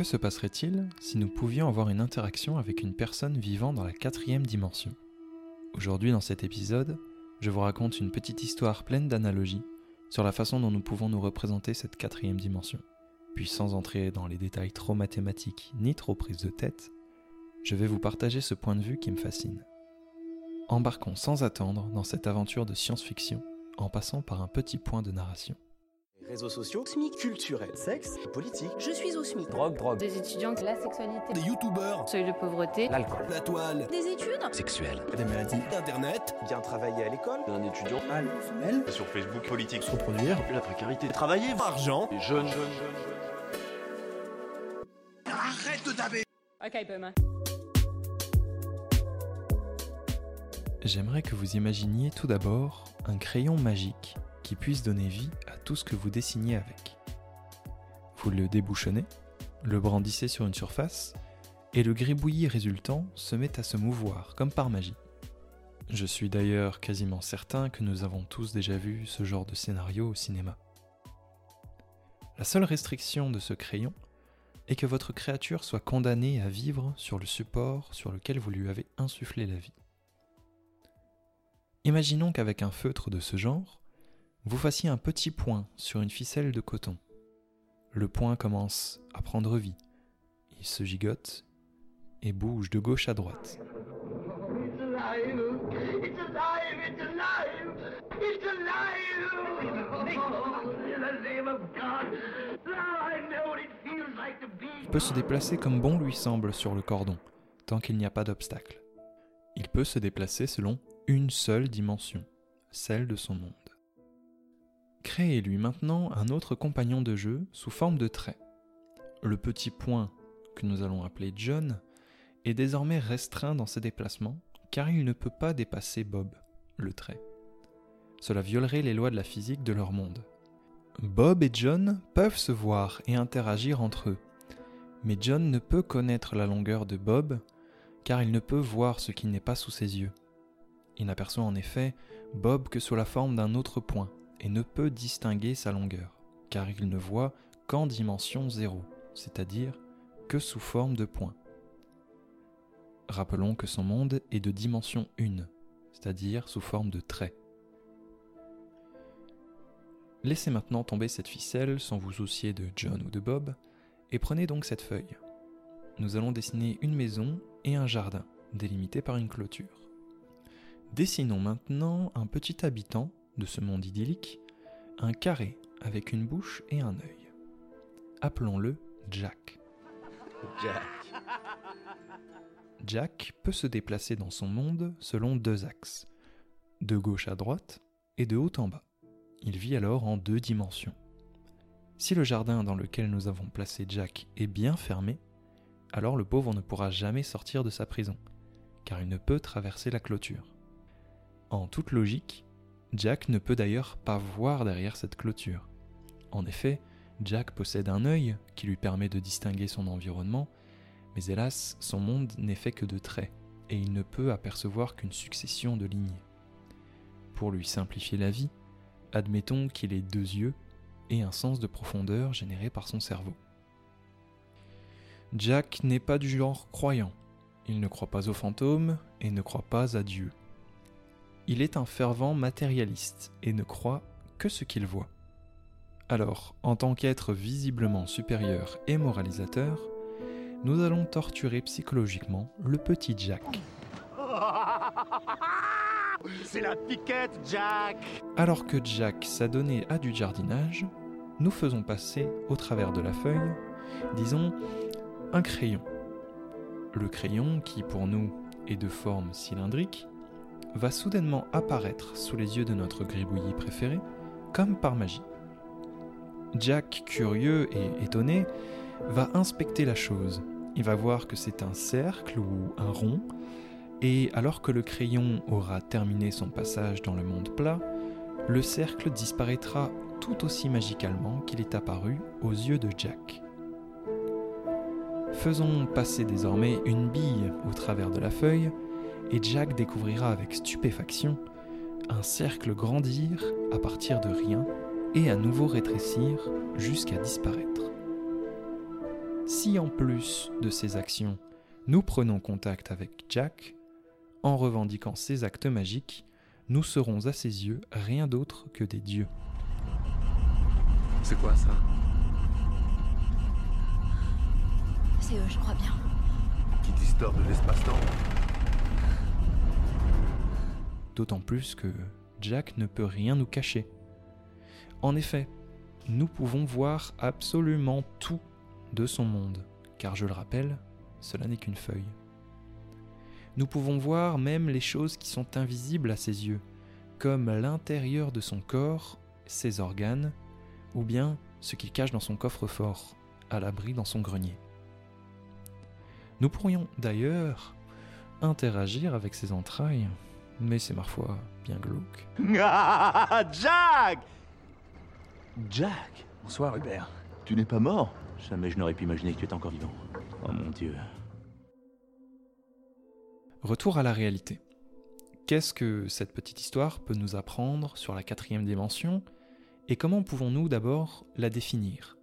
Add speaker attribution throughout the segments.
Speaker 1: Que se passerait-il si nous pouvions avoir une interaction avec une personne vivant dans la quatrième dimension? Aujourd'hui dans cet épisode, je vous raconte une petite histoire pleine d'analogies sur la façon dont nous pouvons nous représenter cette quatrième dimension. Puis sans entrer dans les détails trop mathématiques ni trop prises de tête, je vais vous partager ce point de vue qui me fascine. Embarquons sans attendre dans cette aventure de science-fiction en passant par un petit point de narration.
Speaker 2: Réseaux sociaux,
Speaker 3: SMIC.
Speaker 2: culturels, sexe, politique,
Speaker 3: Je suis au SMIC.
Speaker 2: drogue, drogue,
Speaker 4: Des étudiants, la sexualité,
Speaker 5: Des youtubeurs,
Speaker 4: seuil de pauvreté,
Speaker 2: l'alcool,
Speaker 5: la toile,
Speaker 3: Des études.
Speaker 2: Sexuel,
Speaker 5: des maladies, internet,
Speaker 2: bien travailler à l'école,
Speaker 6: d'un étudiant,
Speaker 5: femelle,
Speaker 6: sur Facebook, politique,
Speaker 5: se reproduire,
Speaker 6: la précarité,
Speaker 5: travailler, argent.
Speaker 6: les jeunes, jeunes, jeunes, jeunes.
Speaker 5: Arrête de taper.
Speaker 4: Ok, Boomer.
Speaker 1: J'aimerais que vous imaginiez tout d'abord un crayon magique qui puisse donner vie à tout ce que vous dessinez avec. Vous le débouchonnez, le brandissez sur une surface, et le gribouillis résultant se met à se mouvoir comme par magie. Je suis d'ailleurs quasiment certain que nous avons tous déjà vu ce genre de scénario au cinéma. La seule restriction de ce crayon est que votre créature soit condamnée à vivre sur le support sur lequel vous lui avez insufflé la vie. Imaginons qu'avec un feutre de ce genre, vous fassiez un petit point sur une ficelle de coton. Le point commence à prendre vie. Il se gigote et bouge de gauche à droite. Il peut se déplacer comme bon lui semble sur le cordon, tant qu'il n'y a pas d'obstacle. Il peut se déplacer selon une seule dimension, celle de son monde. Créez-lui maintenant un autre compagnon de jeu sous forme de trait. Le petit point, que nous allons appeler John, est désormais restreint dans ses déplacements car il ne peut pas dépasser Bob, le trait. Cela violerait les lois de la physique de leur monde. Bob et John peuvent se voir et interagir entre eux, mais John ne peut connaître la longueur de Bob car il ne peut voir ce qui n'est pas sous ses yeux. Il n'aperçoit en effet Bob que sous la forme d'un autre point et ne peut distinguer sa longueur, car il ne voit qu'en dimension 0, c'est-à-dire que sous forme de point. Rappelons que son monde est de dimension 1, c'est-à-dire sous forme de trait. Laissez maintenant tomber cette ficelle sans vous soucier de John ou de Bob, et prenez donc cette feuille. Nous allons dessiner une maison et un jardin, délimités par une clôture. Dessinons maintenant un petit habitant de ce monde idyllique, un carré avec une bouche et un œil. Appelons-le Jack.
Speaker 2: Jack.
Speaker 1: Jack peut se déplacer dans son monde selon deux axes, de gauche à droite et de haut en bas. Il vit alors en deux dimensions. Si le jardin dans lequel nous avons placé Jack est bien fermé, alors le pauvre ne pourra jamais sortir de sa prison, car il ne peut traverser la clôture. En toute logique, Jack ne peut d'ailleurs pas voir derrière cette clôture. En effet, Jack possède un œil qui lui permet de distinguer son environnement, mais hélas, son monde n'est fait que de traits, et il ne peut apercevoir qu'une succession de lignes. Pour lui simplifier la vie, admettons qu'il ait deux yeux et un sens de profondeur généré par son cerveau. Jack n'est pas du genre croyant. Il ne croit pas aux fantômes et ne croit pas à Dieu. Il est un fervent matérialiste et ne croit que ce qu'il voit. Alors, en tant qu'être visiblement supérieur et moralisateur, nous allons torturer psychologiquement le petit Jack.
Speaker 5: C'est la piquette, Jack
Speaker 1: Alors que Jack s'adonnait à du jardinage, nous faisons passer au travers de la feuille, disons, un crayon. Le crayon, qui pour nous est de forme cylindrique, va soudainement apparaître sous les yeux de notre gribouillis préféré, comme par magie. Jack, curieux et étonné, va inspecter la chose. Il va voir que c'est un cercle ou un rond, et alors que le crayon aura terminé son passage dans le monde plat, le cercle disparaîtra tout aussi magicalement qu'il est apparu aux yeux de Jack. Faisons passer désormais une bille au travers de la feuille, et Jack découvrira avec stupéfaction un cercle grandir à partir de rien et à nouveau rétrécir jusqu'à disparaître. Si en plus de ces actions, nous prenons contact avec Jack, en revendiquant ses actes magiques, nous serons à ses yeux rien d'autre que des dieux.
Speaker 3: C'est quoi ça?
Speaker 7: C'est eux, je crois bien.
Speaker 3: Qui distord de l'espace-temps
Speaker 1: D'autant plus que Jack ne peut rien nous cacher. En effet, nous pouvons voir absolument tout de son monde, car je le rappelle, cela n'est qu'une feuille. Nous pouvons voir même les choses qui sont invisibles à ses yeux, comme l'intérieur de son corps, ses organes, ou bien ce qu'il cache dans son coffre-fort, à l'abri dans son grenier. Nous pourrions d'ailleurs interagir avec ses entrailles, mais c'est parfois bien glauque.
Speaker 5: Ah, Jack
Speaker 8: Jack Bonsoir Hubert. Tu n'es pas mort? Jamais je n'aurais pu imaginer que tu étais encore vivant. Oh mon dieu.
Speaker 1: Retour à la réalité. Qu'est-ce que cette petite histoire peut nous apprendre sur la quatrième dimension? Et comment pouvons-nous d'abord la définir?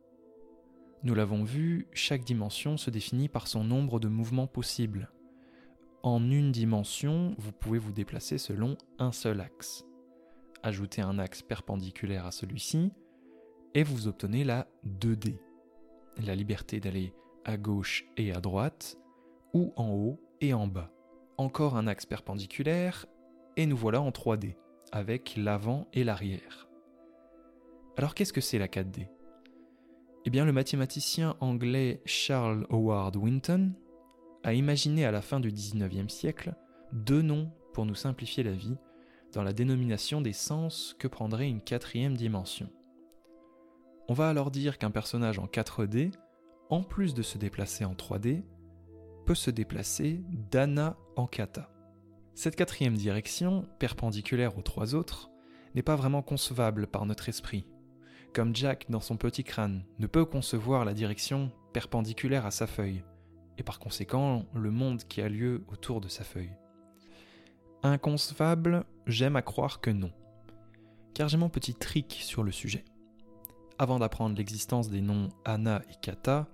Speaker 1: Nous l'avons vu, chaque dimension se définit par son nombre de mouvements possibles. En une dimension, vous pouvez vous déplacer selon un seul axe. Ajoutez un axe perpendiculaire à celui-ci et vous obtenez la 2D, la liberté d'aller à gauche et à droite, ou en haut et en bas. Encore un axe perpendiculaire, et nous voilà en 3D, avec l'avant et l'arrière. Alors qu'est-ce que c'est la 4D Eh bien le mathématicien anglais Charles Howard Winton a imaginé à la fin du 19e siècle deux noms pour nous simplifier la vie dans la dénomination des sens que prendrait une quatrième dimension. On va alors dire qu'un personnage en 4D, en plus de se déplacer en 3D, peut se déplacer d'ana en kata. Cette quatrième direction, perpendiculaire aux trois autres, n'est pas vraiment concevable par notre esprit. Comme Jack, dans son petit crâne, ne peut concevoir la direction perpendiculaire à sa feuille, et par conséquent le monde qui a lieu autour de sa feuille. Inconcevable, j'aime à croire que non. Car j'ai mon petit trick sur le sujet. Avant d'apprendre l'existence des noms Anna et Kata,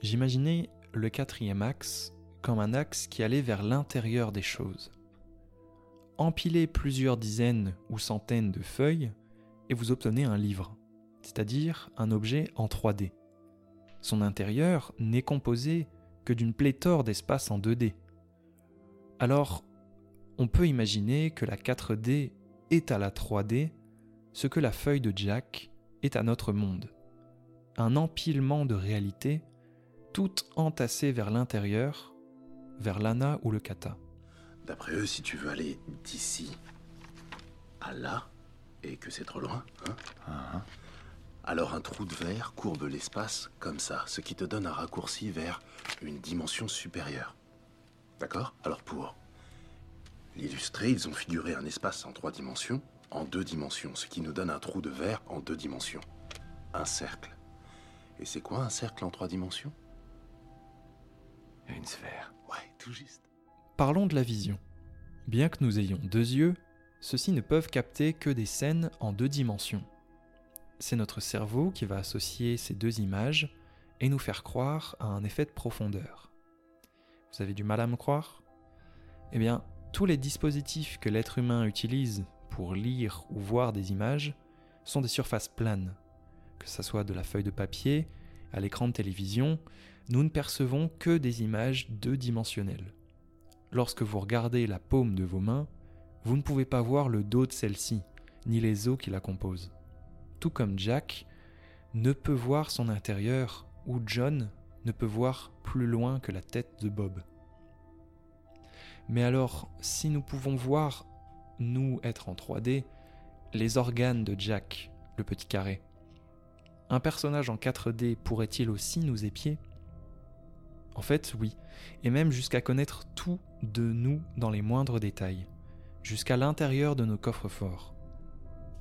Speaker 1: j'imaginais le quatrième axe comme un axe qui allait vers l'intérieur des choses. Empilez plusieurs dizaines ou centaines de feuilles et vous obtenez un livre, c'est-à-dire un objet en 3D. Son intérieur n'est composé que d'une pléthore d'espaces en 2D. Alors, on peut imaginer que la 4D est à la 3D ce que la feuille de Jack est à notre monde. Un empilement de réalités, toutes entassées vers l'intérieur, vers l'ana ou le kata.
Speaker 3: D'après eux, si tu veux aller d'ici à là, et que c'est trop loin, hein, alors un trou de verre courbe l'espace comme ça, ce qui te donne un raccourci vers une dimension supérieure. D'accord? Alors pour l'illustrer, ils ont figuré un espace en trois dimensions, en deux dimensions, ce qui nous donne un trou de verre en deux dimensions. Un cercle. Et c'est quoi un cercle en trois dimensions?
Speaker 8: Une sphère.
Speaker 3: Ouais, tout juste.
Speaker 1: Parlons de la vision. Bien que nous ayons deux yeux, ceux-ci ne peuvent capter que des scènes en deux dimensions. C'est notre cerveau qui va associer ces deux images et nous faire croire à un effet de profondeur. Vous avez du mal à me croire? Eh bien, tous les dispositifs que l'être humain utilise pour lire ou voir des images sont des surfaces planes. Que ce soit de la feuille de papier à l'écran de télévision, nous ne percevons que des images deux-dimensionnelles. Lorsque vous regardez la paume de vos mains, vous ne pouvez pas voir le dos de celle-ci, ni les os qui la composent. Tout comme Jack ne peut voir son intérieur, ou John ne peut voir plus loin que la tête de Bob. Mais alors, si nous pouvons voir, nous être en 3D, les organes de Jack, le petit carré, un personnage en 4D pourrait-il aussi nous épier? En fait, oui, et même jusqu'à connaître tout de nous dans les moindres détails, jusqu'à l'intérieur de nos coffres forts.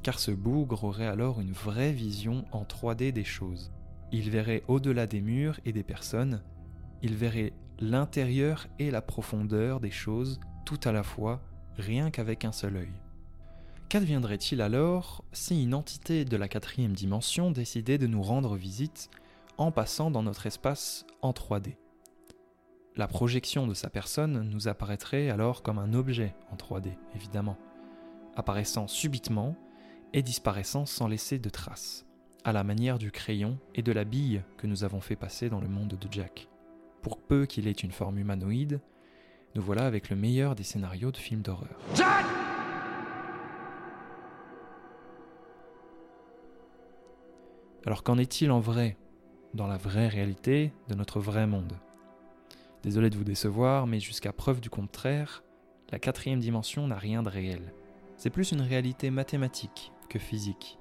Speaker 1: Car ce bougre aurait alors une vraie vision en 3D des choses. Il verrait au-delà des murs et des personnes, il verrait l'intérieur et la profondeur des choses tout à la fois, rien qu'avec un seul œil. Qu'adviendrait-il alors si une entité de la quatrième dimension décidait de nous rendre visite en passant dans notre espace en 3D. La projection de sa personne nous apparaîtrait alors comme un objet en 3D, évidemment, apparaissant subitement et disparaissant sans laisser de traces, à la manière du crayon et de la bille que nous avons fait passer dans le monde de Jack. Pour peu qu'il ait une forme humanoïde, nous voilà avec le meilleur des scénarios de films d'horreur. Alors qu'en est-il en vrai, dans la vraie réalité de notre vrai monde? Désolé de vous décevoir, mais jusqu'à preuve du contraire, la quatrième dimension n'a rien de réel. C'est plus une réalité mathématique que physique.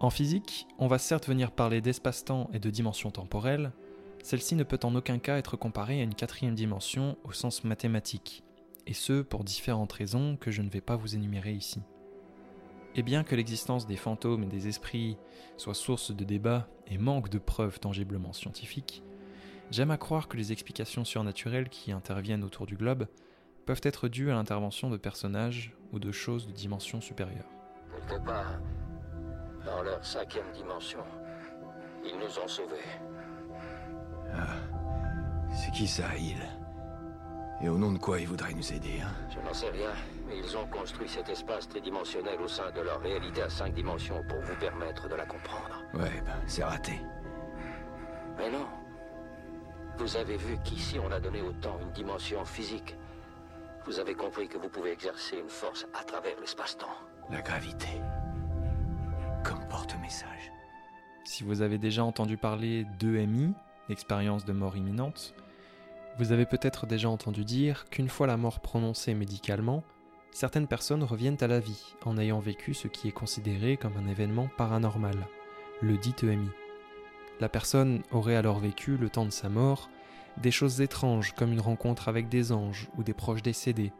Speaker 1: En physique, on va certes venir parler d'espace-temps et de dimension temporelle, celle-ci ne peut en aucun cas être comparée à une quatrième dimension au sens mathématique, et ce pour différentes raisons que je ne vais pas vous énumérer ici. Et bien que l'existence des fantômes et des esprits soit source de débats et manque de preuves tangiblement scientifiques, j'aime à croire que les explications surnaturelles qui interviennent autour du globe peuvent être dues à l'intervention de personnages ou de choses de dimension supérieure.
Speaker 9: Quelque part, dans leur cinquième dimension, ils nous ont sauvés.
Speaker 10: Ah. C'est qui ça, il Et au nom de quoi ils voudraient nous aider, hein?
Speaker 9: Je n'en sais rien, mais ils ont construit cet espace tridimensionnel au sein de leur réalité à cinq dimensions pour vous permettre de la comprendre.
Speaker 10: Ouais, ben, c'est raté.
Speaker 9: Mais non. Vous avez vu qu'ici on a donné au temps une dimension physique. Vous avez compris que vous pouvez exercer une force à travers l'espace-temps.
Speaker 10: La gravité. Comme porte-message.
Speaker 1: Si vous avez déjà entendu parler d'EMI, expérience de mort imminente, vous avez peut-être déjà entendu dire qu'une fois la mort prononcée médicalement, certaines personnes reviennent à la vie en ayant vécu ce qui est considéré comme un événement paranormal, le dit EMI. La personne aurait alors vécu, le temps de sa mort, des choses étranges comme une rencontre avec des anges ou des proches décédés,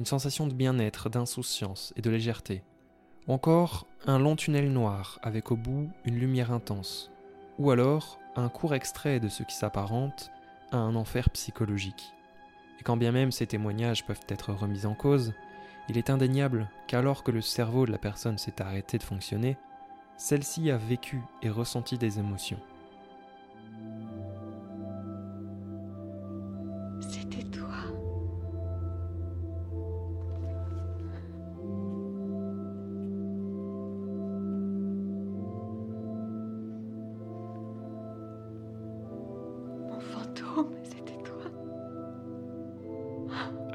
Speaker 1: une sensation de bien-être, d'insouciance et de légèreté, encore un long tunnel noir avec au bout une lumière intense, ou alors un court extrait de ce qui s'apparente à un enfer psychologique. Et quand bien même ces témoignages peuvent être remis en cause, il est indéniable qu'alors que le cerveau de la personne s'est arrêté de fonctionner, celle-ci a vécu et ressenti des émotions.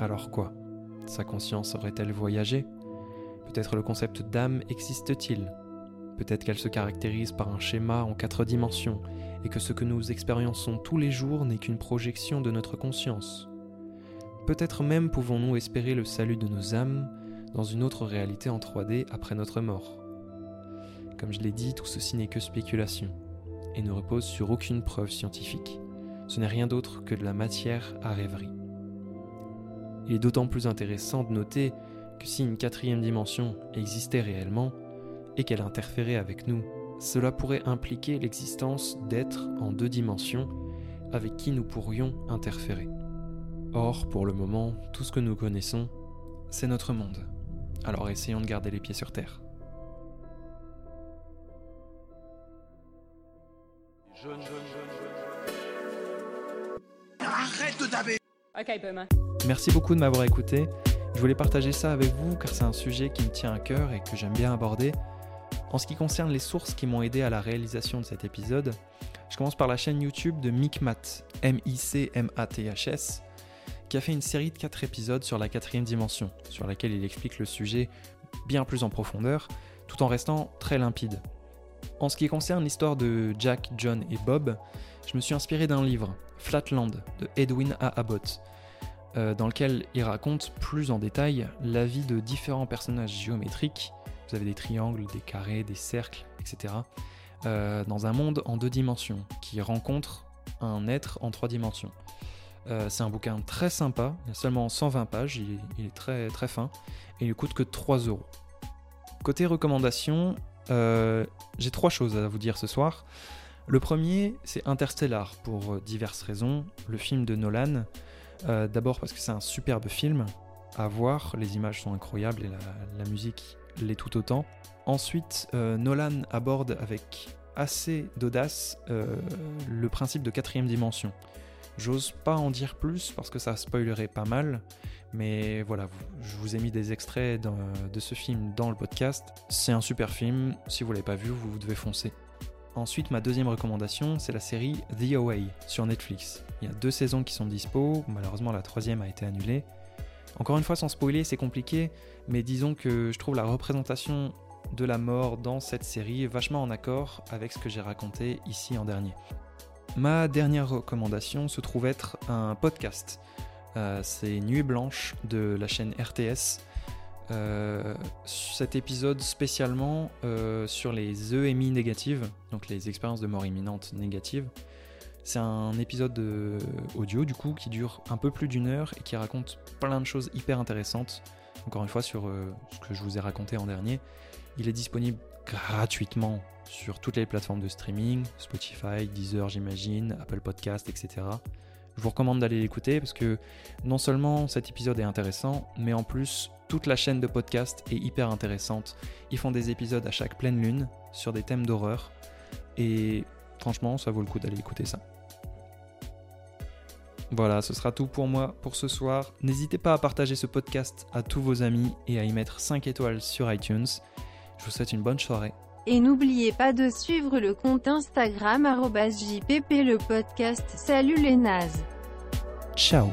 Speaker 1: Alors quoi? Sa conscience aurait-elle voyagé? Peut-être le concept d'âme existe-t-il? Peut-être qu'elle se caractérise par un schéma en quatre dimensions et que ce que nous expériençons tous les jours n'est qu'une projection de notre conscience? Peut-être même pouvons-nous espérer le salut de nos âmes dans une autre réalité en 3D après notre mort. Comme je l'ai dit, tout ceci n'est que spéculation et ne repose sur aucune preuve scientifique. Ce n'est rien d'autre que de la matière à rêverie. Il est d'autant plus intéressant de noter que si une quatrième dimension existait réellement, et qu'elle interférait avec nous, cela pourrait impliquer l'existence d'êtres en deux dimensions avec qui nous pourrions interférer. Or, pour le moment, tout ce que nous connaissons, c'est notre monde. Alors essayons de garder les pieds sur terre.
Speaker 10: Arrête de taper
Speaker 4: Ok, Boomer.
Speaker 1: Merci beaucoup de m'avoir écouté. Je voulais partager ça avec vous car c'est un sujet qui me tient à cœur et que j'aime bien aborder. En ce qui concerne les sources qui m'ont aidé à la réalisation de cet épisode, je commence par la chaîne YouTube de Micmat, M-I-C-M-A-T-H-S, qui a fait une série de 4 épisodes sur la quatrième dimension, sur laquelle il explique le sujet bien plus en profondeur, tout en restant très limpide. En ce qui concerne l'histoire de Jack, John et Bob, je me suis inspiré d'un livre, Flatland, de Edwin A. Abbott, euh, dans lequel il raconte plus en détail la vie de différents personnages géométriques vous avez des triangles, des carrés, des cercles, etc. euh, dans un monde en deux dimensions qui rencontre un être en trois dimensions. Euh, c'est un bouquin très sympa, il a seulement 120 pages, il est, très, très fin et il coûte que 3 euros. Côté recommandations, j'ai trois choses à vous dire ce soir. Le premier, c'est Interstellar pour diverses raisons. Le film de Nolan, euh, d'abord parce que c'est un superbe film à voir, les images sont incroyables et la, musique l'est tout autant. Ensuite, euh, Nolan aborde avec assez d'audace euh, le principe de quatrième dimension. J'ose pas en dire plus parce que ça spoilerait pas mal, mais voilà, je vous ai mis des extraits de ce film dans le podcast. C'est un super film, si vous l'avez pas vu, vous devez foncer. Ensuite, ma deuxième recommandation, c'est la série The Away sur Netflix. Il y a deux saisons qui sont dispo, malheureusement la troisième a été annulée. Encore une fois, sans spoiler, c'est compliqué, mais disons que je trouve la représentation de la mort dans cette série vachement en accord avec ce que j'ai raconté ici en dernier. Ma dernière recommandation se trouve être un podcast. Euh, c'est Nuit Blanche de la chaîne RTS. Euh, cet épisode spécialement euh, sur les EMI négatives, donc les expériences de mort imminente négatives. C'est un épisode audio du coup qui dure un peu plus d'une heure et qui raconte plein de choses hyper intéressantes. Encore une fois sur euh, ce que je vous ai raconté en dernier. Il est disponible gratuitement sur toutes les plateformes de streaming, Spotify, Deezer j'imagine, Apple Podcast, etc. Je vous recommande d'aller l'écouter parce que non seulement cet épisode est intéressant, mais en plus toute la chaîne de podcast est hyper intéressante. Ils font des épisodes à chaque pleine lune sur des thèmes d'horreur. Et franchement, ça vaut le coup d'aller écouter ça. Voilà, ce sera tout pour moi pour ce soir. N'hésitez pas à partager ce podcast à tous vos amis et à y mettre 5 étoiles sur iTunes. Je vous souhaite une bonne soirée.
Speaker 11: Et n'oubliez pas de suivre le compte Instagram JPP le podcast. Salut les nazes.
Speaker 1: Ciao